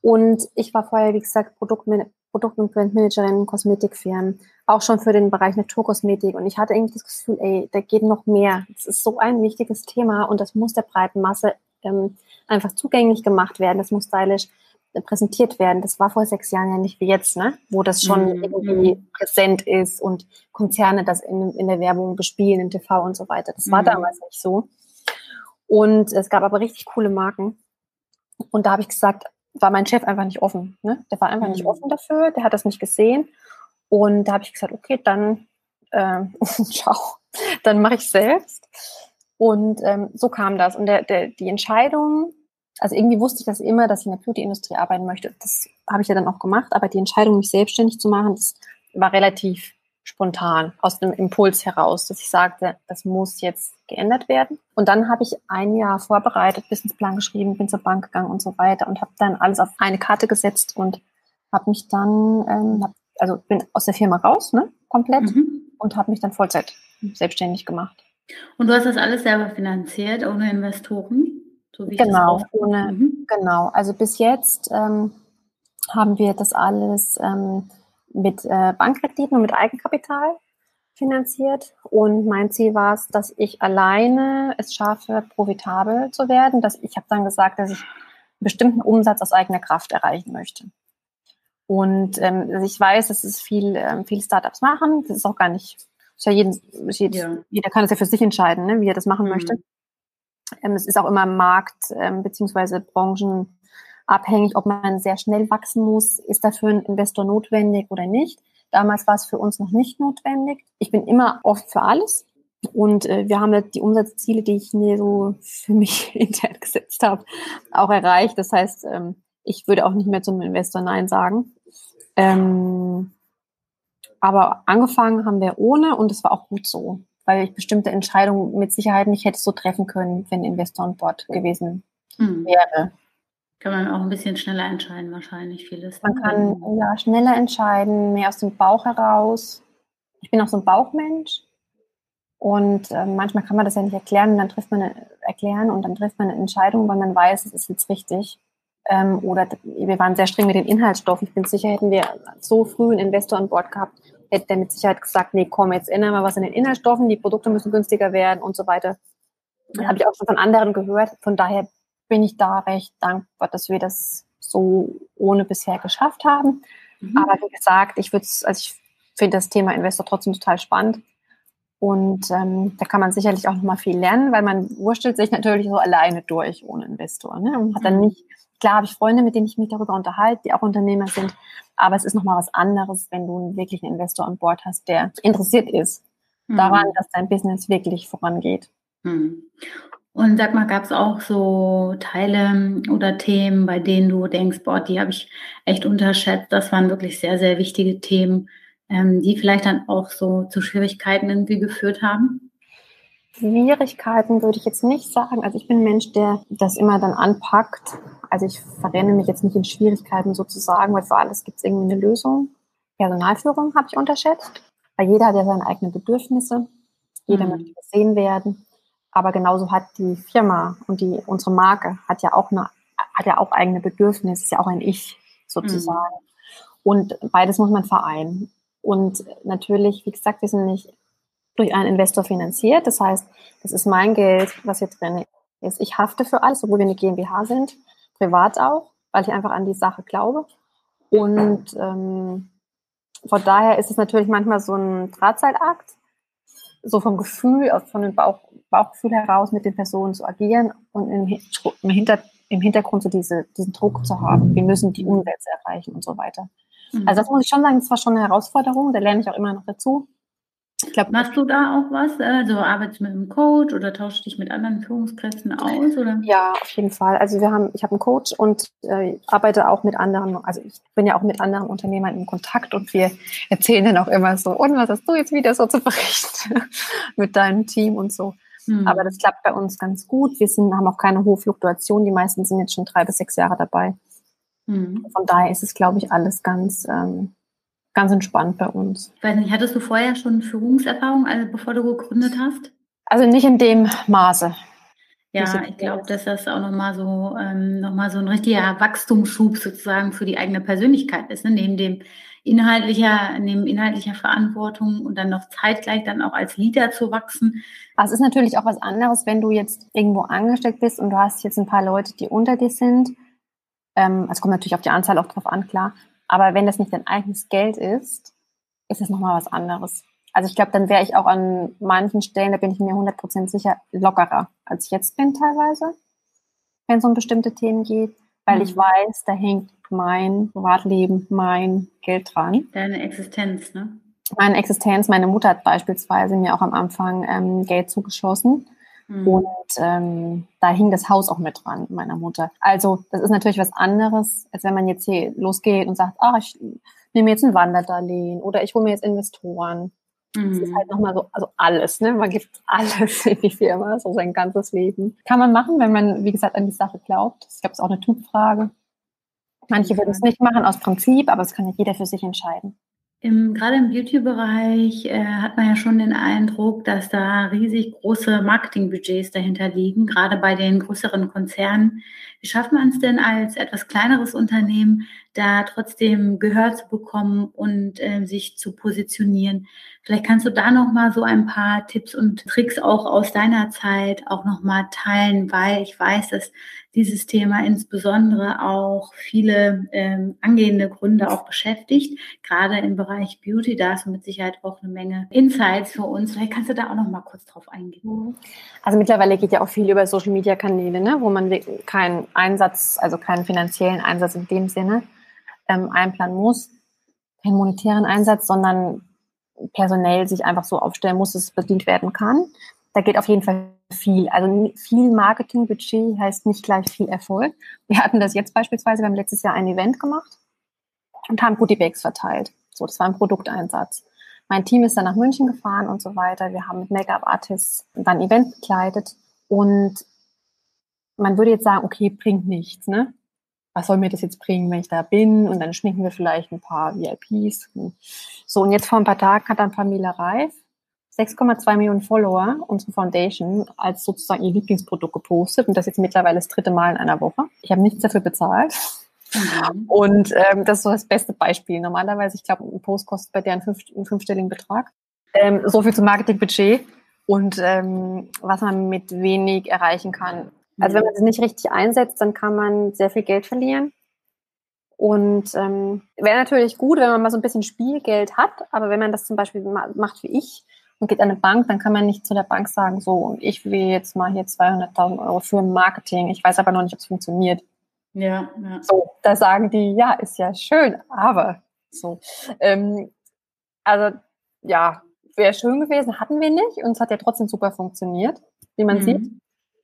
Und ich war vorher, wie gesagt, Produktmanager Produkt- und Brandmanagerin in Kosmetikfirmen, auch schon für den Bereich Naturkosmetik. Und ich hatte irgendwie das Gefühl, ey, da geht noch mehr. Das ist so ein wichtiges Thema und das muss der breiten Masse ähm, einfach zugänglich gemacht werden. Das muss stylisch äh, präsentiert werden. Das war vor sechs Jahren ja nicht wie jetzt, ne? wo das schon mhm. irgendwie präsent ist und Konzerne das in, in der Werbung bespielen, im TV und so weiter. Das war mhm. damals nicht so. Und es gab aber richtig coole Marken. Und da habe ich gesagt, war mein Chef einfach nicht offen. Ne? Der war einfach mhm. nicht offen dafür, der hat das nicht gesehen. Und da habe ich gesagt, okay, dann äh, ciao, dann mache ich selbst. Und ähm, so kam das. Und der, der, die Entscheidung, also irgendwie wusste ich das immer, dass ich in der Beauty-Industrie arbeiten möchte. Das habe ich ja dann auch gemacht. Aber die Entscheidung, mich selbstständig zu machen, das war relativ spontan aus dem Impuls heraus, dass ich sagte, das muss jetzt geändert werden. Und dann habe ich ein Jahr vorbereitet, Businessplan geschrieben, bin zur Bank gegangen und so weiter und habe dann alles auf eine Karte gesetzt und habe mich dann, ähm, hab, also bin aus der Firma raus, ne, komplett mhm. und habe mich dann Vollzeit selbstständig gemacht.
Und du hast das alles selber finanziert, ohne Investoren?
So wie genau, ohne, mhm. genau. Also bis jetzt ähm, haben wir das alles ähm, mit äh, Bankkrediten und mit Eigenkapital finanziert. Und mein Ziel war es, dass ich alleine es schaffe, profitabel zu werden. Dass ich habe dann gesagt, dass ich einen bestimmten Umsatz aus eigener Kraft erreichen möchte. Und ähm, also ich weiß, dass es viel, ähm, viele Startups machen. Das ist auch gar nicht, ist ja jeden, jeder, ja. jeder kann es ja für sich entscheiden, ne, wie er das machen mhm. möchte. Ähm, es ist auch immer Markt ähm, beziehungsweise Branchen abhängig, ob man sehr schnell wachsen muss. Ist dafür ein Investor notwendig oder nicht? Damals war es für uns noch nicht notwendig. Ich bin immer oft für alles. Und äh, wir haben die Umsatzziele, die ich mir so für mich intern gesetzt habe, auch erreicht. Das heißt, ähm, ich würde auch nicht mehr zum Investor Nein sagen. Ähm, aber angefangen haben wir ohne und es war auch gut so, weil ich bestimmte Entscheidungen mit Sicherheit nicht hätte so treffen können, wenn Investor an Bord gewesen mhm. wäre.
Kann man auch ein bisschen schneller entscheiden, wahrscheinlich vieles.
Man ne? kann ja schneller entscheiden, mehr aus dem Bauch heraus. Ich bin auch so ein Bauchmensch. Und äh, manchmal kann man das ja nicht erklären, und dann trifft man eine, erklären und dann trifft man eine Entscheidung, weil man weiß, es ist jetzt richtig. Ähm, oder wir waren sehr streng mit den Inhaltsstoffen. Ich bin sicher, hätten wir so früh einen Investor an Bord gehabt, hätte der mit Sicherheit gesagt, nee, komm, jetzt ändern wir was an den Inhaltsstoffen, die Produkte müssen günstiger werden und so weiter. Ja. Habe ich auch schon von anderen gehört. Von daher bin ich da recht dankbar, dass wir das so ohne bisher geschafft haben. Mhm. Aber wie gesagt, ich würde also ich finde das Thema Investor trotzdem total spannend. Und ähm, da kann man sicherlich auch nochmal viel lernen, weil man wurstelt sich natürlich so alleine durch ohne Investor. Ne? Und hat dann mhm. nicht, klar habe ich Freunde, mit denen ich mich darüber unterhalte, die auch Unternehmer sind, aber es ist nochmal was anderes, wenn du wirklich einen Investor an Bord hast, der interessiert ist mhm. daran, dass dein Business wirklich vorangeht.
Mhm. Und sag mal, gab es auch so Teile oder Themen, bei denen du denkst, boah, die habe ich echt unterschätzt. Das waren wirklich sehr, sehr wichtige Themen, ähm, die vielleicht dann auch so zu Schwierigkeiten irgendwie geführt haben?
Schwierigkeiten würde ich jetzt nicht sagen. Also ich bin ein Mensch, der das immer dann anpackt. Also ich verrenne mich jetzt nicht in Schwierigkeiten sozusagen, weil für alles gibt es irgendwie eine Lösung. Personalführung habe ich unterschätzt, weil jeder hat ja seine eigenen Bedürfnisse. Jeder mhm. möchte gesehen werden. Aber genauso hat die Firma und die, unsere Marke hat ja auch eine, hat ja auch eigene Bedürfnisse, ist ja auch ein Ich sozusagen. Mhm. Und beides muss man vereinen. Und natürlich, wie gesagt, wir sind nicht durch einen Investor finanziert. Das heißt, das ist mein Geld, was hier drin ist. Ich hafte für alles, obwohl wir eine GmbH sind, privat auch. weil ich einfach an die Sache glaube. Und ähm, von daher ist es natürlich manchmal so ein Drahtseilakt, so vom Gefühl, von dem Bauch, Bauchgefühl heraus mit den Personen zu agieren und im, im, Hinter, im Hintergrund so diese, diesen Druck zu haben. Wir müssen die Umsätze erreichen und so weiter. Mhm. Also das muss ich schon sagen, das war schon eine Herausforderung, da lerne ich auch immer noch dazu.
Ich glaub, Machst du da auch was? Also arbeitest du mit einem Coach oder tauschst dich mit anderen Führungskräften aus? Oder?
Ja, auf jeden Fall. Also wir haben, ich habe einen Coach und äh, arbeite auch mit anderen, also ich bin ja auch mit anderen Unternehmern in Kontakt und wir erzählen dann auch immer so, und was hast du jetzt wieder so zu berichten mit deinem Team und so. Hm. Aber das klappt bei uns ganz gut. Wir sind, haben auch keine hohe Fluktuation. Die meisten sind jetzt schon drei bis sechs Jahre dabei. Hm. Von daher ist es, glaube ich, alles ganz ähm, ganz entspannt bei uns.
Ich weiß nicht, hattest du vorher schon Führungserfahrung, also bevor du gegründet hast?
Also nicht in dem Maße.
Ja, ich glaube, dass das auch nochmal so, ähm, noch so ein richtiger Wachstumsschub sozusagen für die eigene Persönlichkeit ist, ne? neben dem inhaltlicher, neben inhaltlicher Verantwortung und dann noch zeitgleich dann auch als Leader zu wachsen.
Es ist natürlich auch was anderes, wenn du jetzt irgendwo angestellt bist und du hast jetzt ein paar Leute, die unter dir sind. Ähm, es kommt natürlich auf die Anzahl auch drauf an, klar. Aber wenn das nicht dein eigenes Geld ist, ist es nochmal was anderes. Also ich glaube, dann wäre ich auch an manchen Stellen, da bin ich mir 100% sicher, lockerer, als ich jetzt bin teilweise, wenn es um bestimmte Themen geht, weil mhm. ich weiß, da hängt mein Privatleben, mein Geld dran.
Deine Existenz, ne?
Meine Existenz. Meine Mutter hat beispielsweise mir auch am Anfang ähm, Geld zugeschossen Mhm. Und ähm, da hing das Haus auch mit dran, meiner Mutter. Also das ist natürlich was anderes, als wenn man jetzt hier losgeht und sagt, ah, ich nehme jetzt ein Wanderdarlehen oder ich hole mir jetzt Investoren. Mhm. Das ist mhm. halt nochmal so, also alles, ne? Man gibt alles in die Firma, so sein ganzes Leben. Kann man machen, wenn man, wie gesagt, an die Sache glaubt. Ich glaube, es ist auch eine Typfrage. Manche würden es nicht machen aus Prinzip, aber es kann ja jeder für sich entscheiden.
Im, gerade im Beauty-Bereich äh, hat man ja schon den Eindruck, dass da riesig große Marketingbudgets dahinter liegen, gerade bei den größeren Konzernen. Wie schafft man es denn als etwas kleineres Unternehmen, da trotzdem Gehör zu bekommen und äh, sich zu positionieren? Vielleicht kannst du da noch mal so ein paar Tipps und Tricks auch aus deiner Zeit auch noch mal teilen, weil ich weiß, dass dieses Thema insbesondere auch viele ähm, angehende Gründer auch beschäftigt, gerade im Bereich Beauty. Da ist mit Sicherheit auch eine Menge Insights für uns. Vielleicht kannst du da auch noch mal kurz drauf eingehen. Mhm.
Also mittlerweile geht ja auch viel über Social Media Kanäle, ne, wo man keinen Einsatz, also keinen finanziellen Einsatz in dem Sinne ähm, einplanen muss, keinen monetären Einsatz, sondern personell sich einfach so aufstellen muss, dass es bedient werden kann. Da geht auf jeden Fall viel. Also viel Marketingbudget heißt nicht gleich viel Erfolg. Wir hatten das jetzt beispielsweise, wir haben letztes Jahr ein Event gemacht und haben Goodie Bags verteilt. So, das war ein Produkteinsatz. Mein Team ist dann nach München gefahren und so weiter. Wir haben mit Make-up-Artists dann Event begleitet und man würde jetzt sagen, okay, bringt nichts, ne? Was soll mir das jetzt bringen, wenn ich da bin? Und dann schminken wir vielleicht ein paar VIPs. So, und jetzt vor ein paar Tagen hat dann Familie Reif 6,2 Millionen Follower unsere Foundation als sozusagen ihr Lieblingsprodukt gepostet und das jetzt mittlerweile das dritte Mal in einer Woche. Ich habe nichts dafür bezahlt. Mhm. Und ähm, das ist so das beste Beispiel. Normalerweise, ich glaube, ein Post kostet bei der einen, fünf, einen fünfstelligen Betrag. Ähm, so viel zum Marketingbudget und ähm, was man mit wenig erreichen kann. Also wenn man es nicht richtig einsetzt, dann kann man sehr viel Geld verlieren. Und ähm, wäre natürlich gut, wenn man mal so ein bisschen Spielgeld hat, aber wenn man das zum Beispiel macht wie ich, und geht an eine Bank, dann kann man nicht zu der Bank sagen, so, ich will jetzt mal hier 200.000 Euro für Marketing. Ich weiß aber noch nicht, ob es funktioniert.
Ja, ja.
So, da sagen die, ja, ist ja schön, aber so. Ähm, also, ja, wäre schön gewesen, hatten wir nicht und es hat ja trotzdem super funktioniert, wie man mhm. sieht.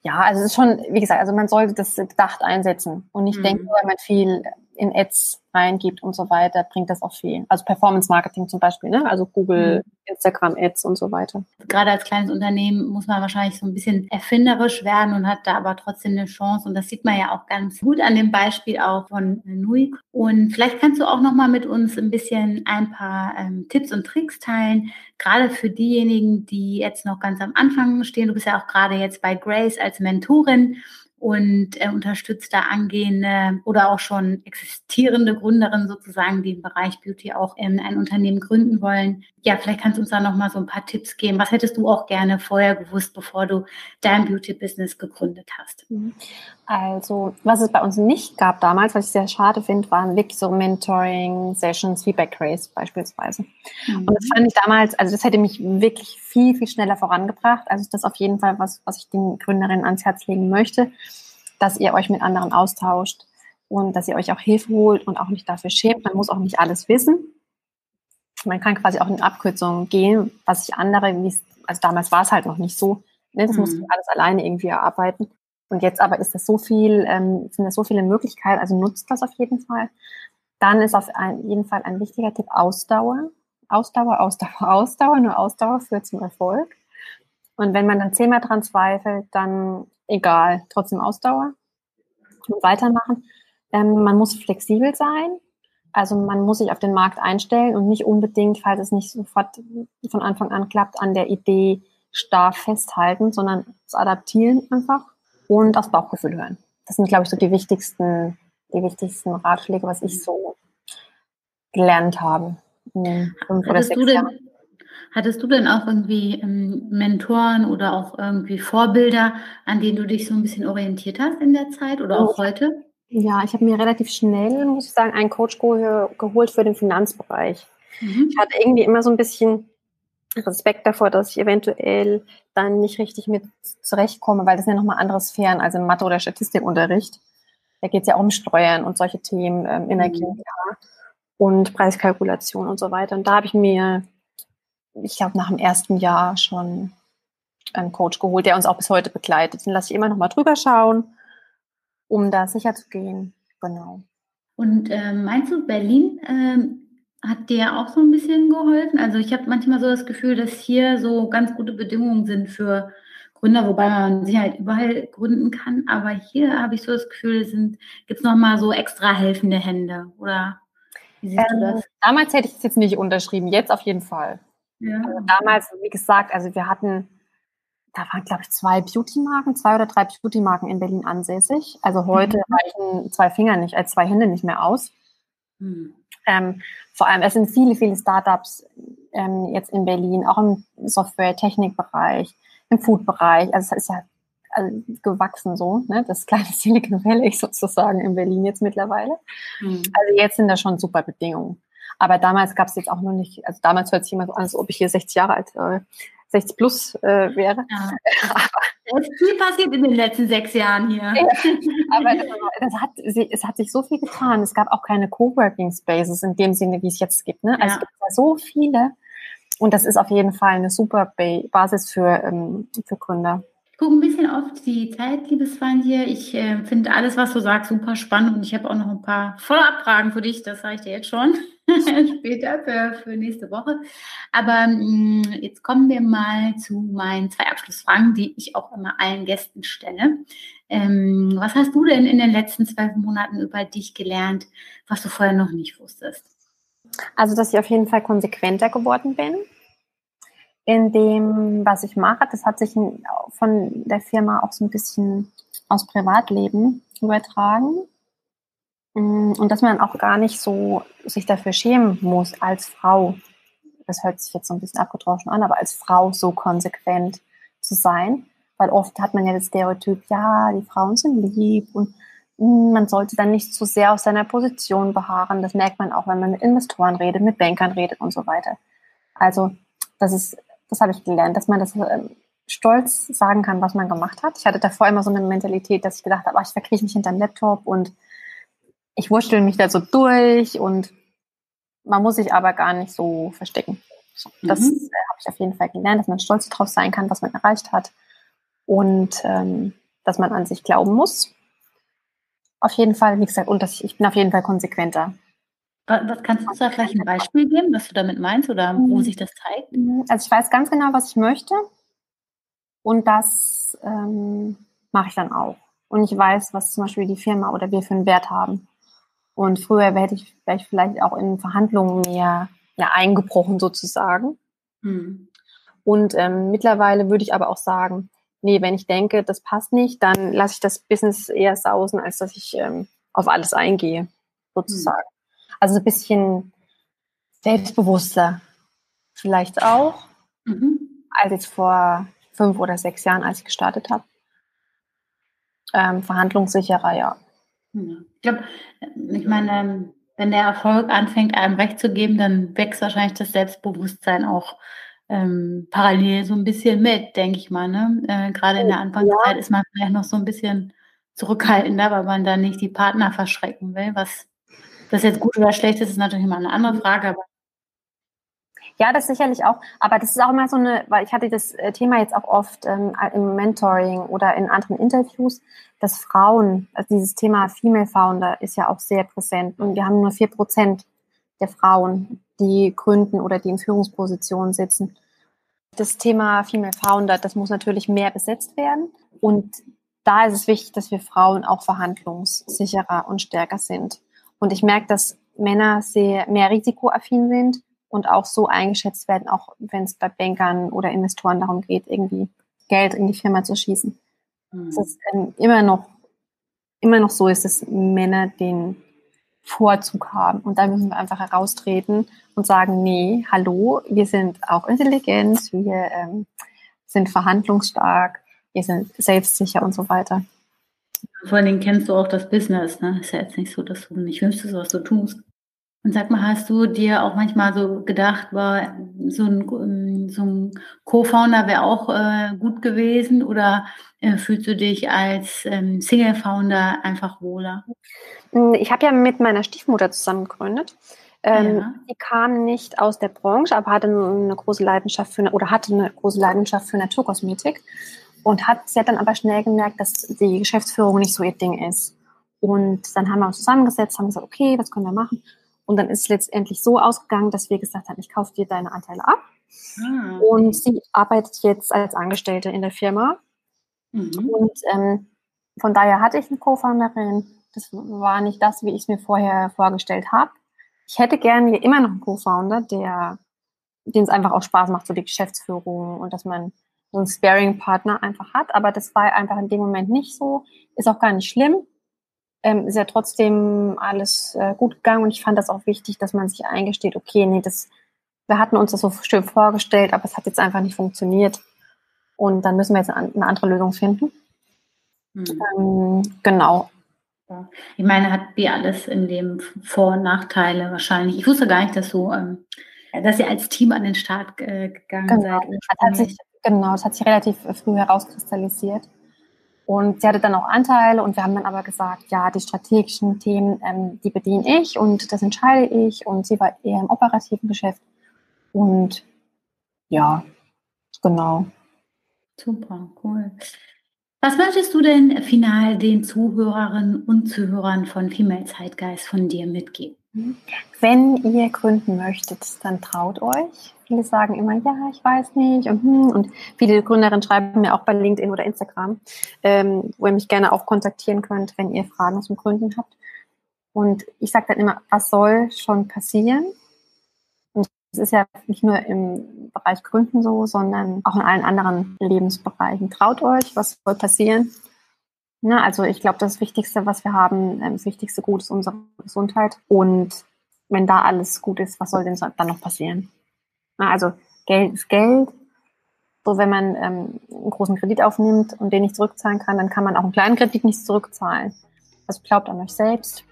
Ja, also es ist schon, wie gesagt, also man sollte das gedacht einsetzen und nicht mhm. denken, weil man viel in Ads reingibt und so weiter, bringt das auch viel. Also Performance Marketing zum Beispiel, ne? also Google, mhm. Instagram Ads und so weiter.
Gerade als kleines Unternehmen muss man wahrscheinlich so ein bisschen erfinderisch werden und hat da aber trotzdem eine Chance. Und das sieht man ja auch ganz gut an dem Beispiel auch von Nui. Und vielleicht kannst du auch noch mal mit uns ein bisschen ein paar ähm, Tipps und Tricks teilen, gerade für diejenigen, die jetzt noch ganz am Anfang stehen. Du bist ja auch gerade jetzt bei Grace als Mentorin und äh, unterstützt da angehende oder auch schon existierende Gründerinnen sozusagen, die im Bereich Beauty auch ähm, ein Unternehmen gründen wollen. Ja, vielleicht kannst du uns da noch mal so ein paar Tipps geben. Was hättest du auch gerne vorher gewusst, bevor du dein Beauty-Business gegründet hast?
Also, was es bei uns nicht gab damals, was ich sehr schade finde, waren wirklich so Mentoring-Sessions wie bei Grace beispielsweise. Mhm. Und das fand ich damals, also das hätte mich wirklich viel, viel schneller vorangebracht. Also das ist auf jeden Fall was, was ich den Gründerinnen ans Herz legen möchte, dass ihr euch mit anderen austauscht und dass ihr euch auch Hilfe holt und auch nicht dafür schämt. Man muss auch nicht alles wissen. Man kann quasi auch in Abkürzungen gehen, was sich andere, also damals war es halt noch nicht so, ne, das mhm. muss ich alles alleine irgendwie erarbeiten. Und jetzt aber ist das so viel, ähm, sind das so viele Möglichkeiten, also nutzt das auf jeden Fall. Dann ist auf jeden Fall ein wichtiger Tipp Ausdauer. Ausdauer, Ausdauer, Ausdauer, nur Ausdauer führt zum Erfolg. Und wenn man dann zehnmal dran zweifelt, dann egal, trotzdem Ausdauer und weitermachen. Ähm, man muss flexibel sein. Also man muss sich auf den Markt einstellen und nicht unbedingt, falls es nicht sofort von Anfang an klappt, an der Idee starr festhalten, sondern es adaptieren einfach und aufs Bauchgefühl hören. Das sind, glaube ich, so die wichtigsten, die wichtigsten Ratschläge, was ich so gelernt habe.
Hattest du, denn, hattest du denn auch irgendwie ähm, Mentoren oder auch irgendwie Vorbilder, an denen du dich so ein bisschen orientiert hast in der Zeit oder auch heute?
Ja, ich habe mir relativ schnell, muss ich sagen, einen Coach geholt für den Finanzbereich. Mhm. Ich hatte irgendwie immer so ein bisschen Respekt davor, dass ich eventuell dann nicht richtig mit zurechtkomme, weil das sind ja nochmal andere Sphären als im Mathe- oder Statistikunterricht. Da geht es ja auch um Steuern und solche Themen ähm, der mhm. und Preiskalkulation und so weiter. Und da habe ich mir, ich glaube, nach dem ersten Jahr schon einen Coach geholt, der uns auch bis heute begleitet. Den lasse ich immer nochmal drüber schauen, um da sicher zu gehen. Genau.
Und äh, meinst du, Berlin ähm, hat dir auch so ein bisschen geholfen? Also ich habe manchmal so das Gefühl, dass hier so ganz gute Bedingungen sind für Gründer, wobei man sich halt überall gründen kann. Aber hier habe ich so das Gefühl, gibt es nochmal so extra helfende Hände. Oder
wie siehst ähm, du das? Damals hätte ich es jetzt nicht unterschrieben, jetzt auf jeden Fall. Ja. Also damals, wie gesagt, also wir hatten, da waren, glaube ich, zwei Beauty-Marken, zwei oder drei Beauty-Marken in Berlin ansässig. Also heute mhm. reichen zwei Finger nicht, als zwei Hände nicht mehr aus. Mhm. Ähm, vor allem, es sind viele, viele Startups ähm, jetzt in Berlin, auch im Software-Technikbereich, im Food-Bereich. Also es ist ja also gewachsen so, ne? das kleine Silicon Valley sozusagen in Berlin jetzt mittlerweile. Mhm. Also jetzt sind da schon super Bedingungen. Aber damals gab es jetzt auch noch nicht, also damals hört sich immer so an, als ob ich hier 60 Jahre alt äh, 60 plus äh, wäre. Ja.
Aber, es ist viel passiert in den letzten sechs Jahren hier. Ja,
aber das hat, es hat sich so viel getan. Es gab auch keine Coworking Spaces in dem Sinne, wie es jetzt gibt. Ne? Also ja. es gibt ja so viele. Und das ist auf jeden Fall eine super Basis für, ähm, für Gründer.
Ich gucke ein bisschen auf die Zeit, liebes hier. Ich äh, finde alles, was du sagst, super spannend und ich habe auch noch ein paar Follow-up-Fragen für dich, das sage ich dir jetzt schon. später für, für nächste Woche. Aber mh, mm, jetzt kommen wir mal zu meinen zwei Abschlussfragen, die ich auch immer allen Gästen stelle. Ähm, was hast du denn in den letzten zwölf Monaten über dich gelernt, was du vorher noch nicht wusstest?
Also, dass ich auf jeden Fall konsequenter geworden bin in dem, was ich mache. Das hat sich von der Firma auch so ein bisschen aus Privatleben übertragen. Mm, und dass man auch gar nicht so sich dafür schämen muss als Frau. Das hört sich jetzt so ein bisschen abgedroschen an, aber als Frau so konsequent zu sein. Weil oft hat man ja das Stereotyp, ja, die Frauen sind lieb und mm, man sollte dann nicht zu sehr auf seiner Position beharren. Das merkt man auch, wenn man mit Investoren redet, mit Bankern redet und so weiter. Also, das ist, das habe ich gelernt, dass man das ähm, stolz sagen kann, was man gemacht hat. Ich hatte davor immer so eine Mentalität, dass ich gedacht habe, ach, ich verkriege mich hinter den Laptop und ich wurschtel mich da so durch und man muss sich aber gar nicht so verstecken. Das mhm. äh, habe ich auf jeden Fall gelernt, dass man stolz drauf sein kann, was man erreicht hat und ähm, dass man an sich glauben muss. Auf jeden Fall, wie gesagt, und dass ich, ich bin auf jeden Fall konsequenter.
Was, was kannst du da vielleicht ein Beispiel geben, was du damit meinst oder wo mhm. sich das zeigt?
Also ich weiß ganz genau, was ich möchte und das ähm, mache ich dann auch. Und ich weiß, was zum Beispiel die Firma oder wir für einen Wert haben. Und früher hätte ich, wäre ich vielleicht auch in Verhandlungen mehr ja, eingebrochen sozusagen. Hm. Und ähm, mittlerweile würde ich aber auch sagen, nee, wenn ich denke, das passt nicht, dann lasse ich das Business eher sausen, als dass ich ähm, auf alles eingehe, sozusagen. Hm. Also ein bisschen selbstbewusster vielleicht auch, mhm. als jetzt vor fünf oder sechs Jahren, als ich gestartet habe. ähm, verhandlungssicherer, ja.
Ich glaube, ich meine, ähm, wenn der Erfolg anfängt, einem recht zu geben, dann wächst wahrscheinlich das Selbstbewusstsein auch ähm, parallel so ein bisschen mit, denke ich mal. Ne? Äh, Gerade in der Anfangszeit ja. ist man vielleicht noch so ein bisschen zurückhaltender, weil man dann nicht die Partner verschrecken will. Was das jetzt gut oder schlecht ist, ist natürlich immer eine andere Frage, aber
ja, das sicherlich auch. Aber das ist auch immer so eine, weil ich hatte das äh, Thema jetzt auch oft ähm, im Mentoring oder in anderen Interviews, dass Frauen, also dieses Thema Female Founder ist ja auch sehr präsent. Und wir haben nur vier Prozent der Frauen, die gründen oder die in Führungspositionen sitzen. Das Thema Female Founder, das muss natürlich mehr besetzt werden. Und da ist es wichtig, dass wir Frauen auch verhandlungssicherer und stärker sind. Und ich merke, dass Männer sehr mehr risikoaffin sind und auch so eingeschätzt werden, auch wenn es bei Bankern oder Investoren darum geht, irgendwie Geld in die Firma zu schießen. Mhm. Es ist ähm, immer noch immer noch so ist, dass Männer den Vorzug haben. Und da müssen wir einfach heraustreten und sagen, nee, hallo, wir sind auch intelligent, wir ähm, sind verhandlungsstark, wir sind selbstsicher und so weiter.
Vor allen Dingen kennst du auch das Business, ne? Ist ja jetzt nicht so, dass du nicht wüsstest, was du tust. Und sag mal, hast du dir auch manchmal so gedacht, war so ein, so ein Co-Founder wäre auch äh, gut gewesen oder äh, fühlst du dich als ähm, Single-Founder einfach wohler?
Hm, ich habe ja mit meiner Stiefmutter zusammen gegründet. Ähm, ja. Die kam nicht aus der Branche, aber hatte eine große Leidenschaft für oder hatte eine große Leidenschaft für Naturkosmetik und hat sie hat dann aber schnell gemerkt, dass die Geschäftsführung nicht so ihr Ding ist. Und dann haben wir uns zusammengesetzt, haben gesagt, okay, was können wir machen? Und dann ist es letztendlich so ausgegangen, dass wir gesagt haben, ich kaufe dir deine Anteile ab. Ah. Und sie arbeitet jetzt als Angestellte in der Firma. Mhm. Und ähm, von daher hatte ich eine Co-Founderin. Das war nicht das, wie ich es mir vorher vorgestellt habe. Ich hätte gerne immer noch einen Co-Founder, der, den es einfach auch Spaß macht, so die Geschäftsführung und dass man so einen Sparing-Partner einfach hat. Aber das war einfach in dem Moment nicht so. Ist auch gar nicht schlimm ähm, ist ja trotzdem alles äh, gut gegangen und ich fand das auch wichtig, dass man sich eingesteht, okay, nee, das, wir hatten uns das so schön vorgestellt, aber es hat jetzt einfach nicht funktioniert und dann müssen wir jetzt eine andere Lösung finden. Mhm. Ähm, genau.
Ich meine, hat wie alles in dem Vor- und Nachteile wahrscheinlich. Ich wusste gar nicht, dass so, ähm, dass ihr als Team an den Start äh, gegangen genau. seid.
Hat sich, genau, es hat sich relativ früh herauskristallisiert. Und sie hatte dann auch Anteile und wir haben dann aber gesagt, ja, die strategischen Themen, ähm, die bediene ich und das entscheide ich und sie war eher im operativen Geschäft. Und ja, genau.
Super, cool. Was möchtest du denn final den Zuhörerinnen und Zuhörern von Female Zeitgeist von dir mitgeben?
Wenn ihr gründen möchtet, dann traut euch. Viele sagen immer, ja, ich weiß nicht. Und, hm, und viele Gründerinnen schreiben mir auch bei LinkedIn oder Instagram, ähm, wo ihr mich gerne auch kontaktieren könnt, wenn ihr Fragen zum Gründen habt. Und ich sage dann immer, was soll schon passieren? Und es ist ja nicht nur im Bereich Gründen so, sondern auch in allen anderen Lebensbereichen. Traut euch, was soll passieren? Na, also ich glaube, das Wichtigste, was wir haben, ähm, das wichtigste Gut ist unsere Gesundheit. Und wenn da alles gut ist, was soll denn dann noch passieren? Also Geld ist Geld. So, wenn man ähm, einen großen Kredit aufnimmt und den nicht zurückzahlen kann, dann kann man auch einen kleinen Kredit nicht zurückzahlen. Also glaubt an euch selbst,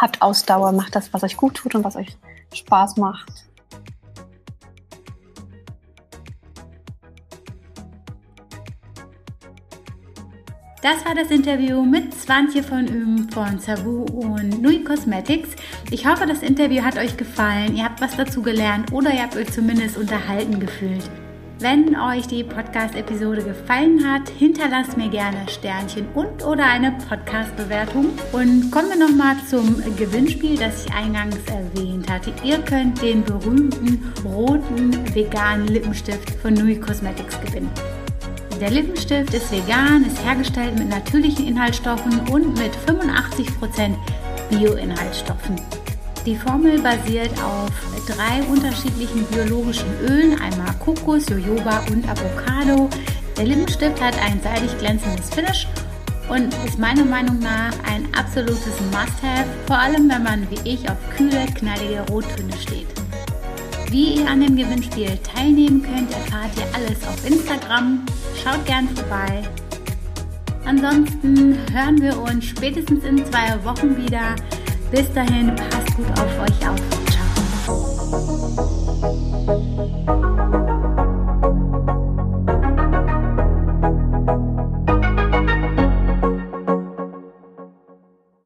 habt Ausdauer, macht das, was euch gut tut und was euch Spaß macht.
Das war das Interview mit Swantje von Üm von Savu und Nui Cosmetics. Ich hoffe, das Interview hat euch gefallen, ihr habt was dazu gelernt oder ihr habt euch zumindest unterhalten gefühlt. Wenn euch die Podcast-Episode gefallen hat, hinterlasst mir gerne Sternchen und oder eine Podcast-Bewertung. Und kommen wir nochmal zum Gewinnspiel, das ich eingangs erwähnt hatte. Ihr könnt den berühmten roten veganen Lippenstift von Nui Cosmetics gewinnen. Der Lippenstift ist vegan, ist hergestellt mit natürlichen Inhaltsstoffen und mit 85% Bioinhaltsstoffen. Die Formel basiert auf drei unterschiedlichen biologischen Ölen, einmal Kokos, Jojoba und Avocado. Der Lippenstift hat ein seidig glänzendes Finish und ist meiner Meinung nach ein absolutes Must-Have, vor allem wenn man wie ich auf kühle, knallige Rottöne steht. Wie ihr an dem Gewinnspiel teilnehmen könnt, erfahrt ihr alles auf Instagram. Schaut gern vorbei. Ansonsten hören wir uns spätestens in zwei Wochen wieder. Bis dahin, passt gut auf euch auf. Ciao.